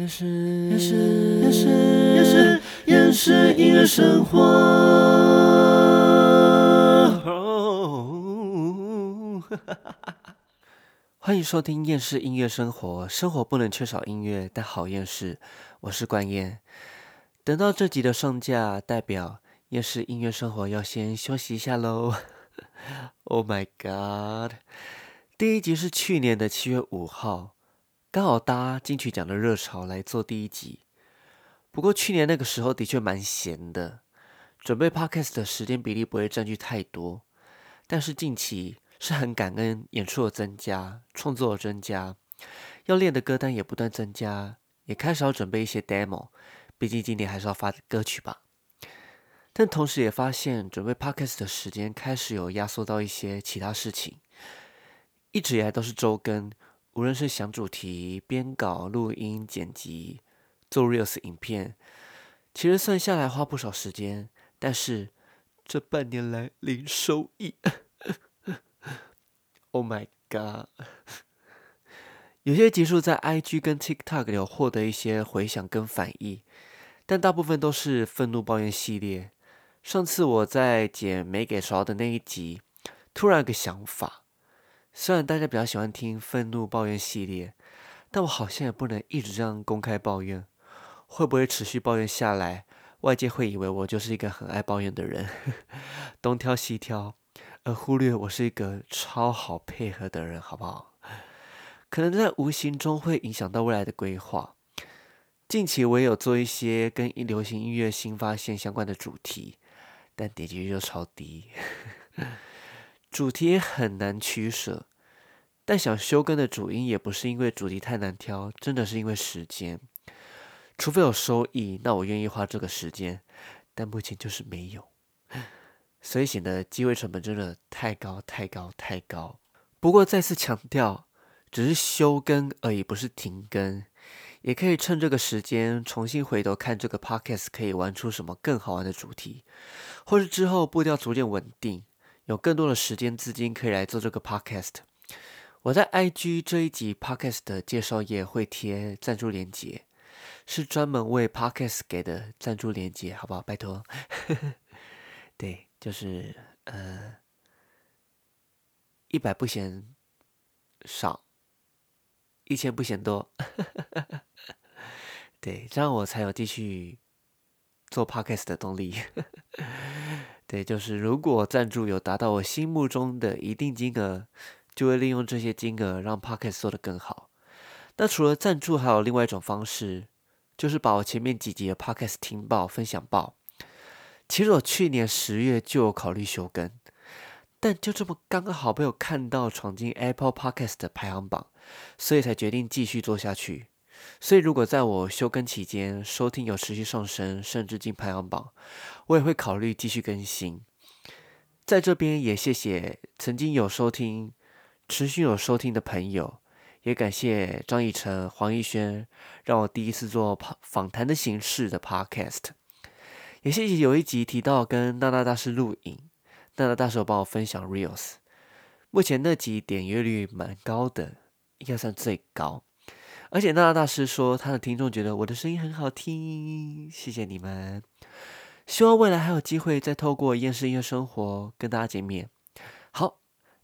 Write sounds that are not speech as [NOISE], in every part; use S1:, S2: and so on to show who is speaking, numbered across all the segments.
S1: 厌世，厌世，厌世，厌世，厌世音乐生活。欢迎收听《厌世音乐生活》，生活不能缺少音乐，但好厌世。[LAUGHS] [LAUGHS] 我是关燕。等到这集的上架，代表《厌世音乐生活》要先休息一下喽。Oh my god！第一集是去年的七月五号。刚好搭金曲奖的热潮来做第一集，不过去年那个时候的确蛮闲的，准备 podcast 的时间比例不会占据太多。但是近期是很感恩演出的增加，创作的增加，要练的歌单也不断增加，也开始要准备一些 demo，毕竟今年还是要发歌曲吧。但同时也发现准备 podcast 的时间开始有压缩到一些其他事情，一直以来都是周更。无论是想主题、编稿、录音、剪辑、做 reels 影片，其实算下来花不少时间。但是这半年来零收益，Oh my god！[LAUGHS] 有些集数在 IG 跟 TikTok 有获得一些回响跟反应，但大部分都是愤怒抱怨系列。上次我在剪没给勺的那一集，突然有个想法。虽然大家比较喜欢听愤怒抱怨系列，但我好像也不能一直这样公开抱怨。会不会持续抱怨下来，外界会以为我就是一个很爱抱怨的人，[LAUGHS] 东挑西挑，而忽略我是一个超好配合的人，好不好？可能在无形中会影响到未来的规划。近期我也有做一些跟流行音乐新发现相关的主题，但点击率就超低。主题也很难取舍，但想休更的主因也不是因为主题太难挑，真的是因为时间。除非有收益，那我愿意花这个时间，但目前就是没有，所以显得机会成本真的太高太高太高。不过再次强调，只是休更而已，不是停更，也可以趁这个时间重新回头看这个 podcast 可以玩出什么更好玩的主题，或是之后步调逐渐稳定。有更多的时间资金可以来做这个 podcast。我在 IG 这一集 podcast 的介绍页会贴赞助链接，是专门为 podcast 给的赞助链接，好不好？拜托。[LAUGHS] 对，就是呃，一百不嫌少，一千不嫌多。[LAUGHS] 对，这样我才有继续做 podcast 的动力。对，就是如果赞助有达到我心目中的一定金额，就会利用这些金额让 Podcast 做得更好。那除了赞助，还有另外一种方式，就是把我前面几集的 Podcast 听报、分享报。其实我去年十月就有考虑休更，但就这么刚刚好被我看到闯进 Apple Podcast 的排行榜，所以才决定继续做下去。所以，如果在我休更期间收听有持续上升，甚至进排行榜，我也会考虑继续更新。在这边也谢谢曾经有收听、持续有收听的朋友，也感谢张以晨、黄奕轩，让我第一次做访谈的形式的 podcast。也谢谢有一集提到跟娜娜大师录影，娜娜大师有帮我分享 reels，目前那集点阅率蛮高的，应该算最高。而且娜娜大师说，他的听众觉得我的声音很好听，谢谢你们。希望未来还有机会再透过厌世音乐生活跟大家见面。好，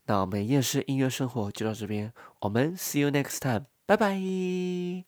S1: 那我们厌世音乐生活就到这边，我们 see you next time，拜拜。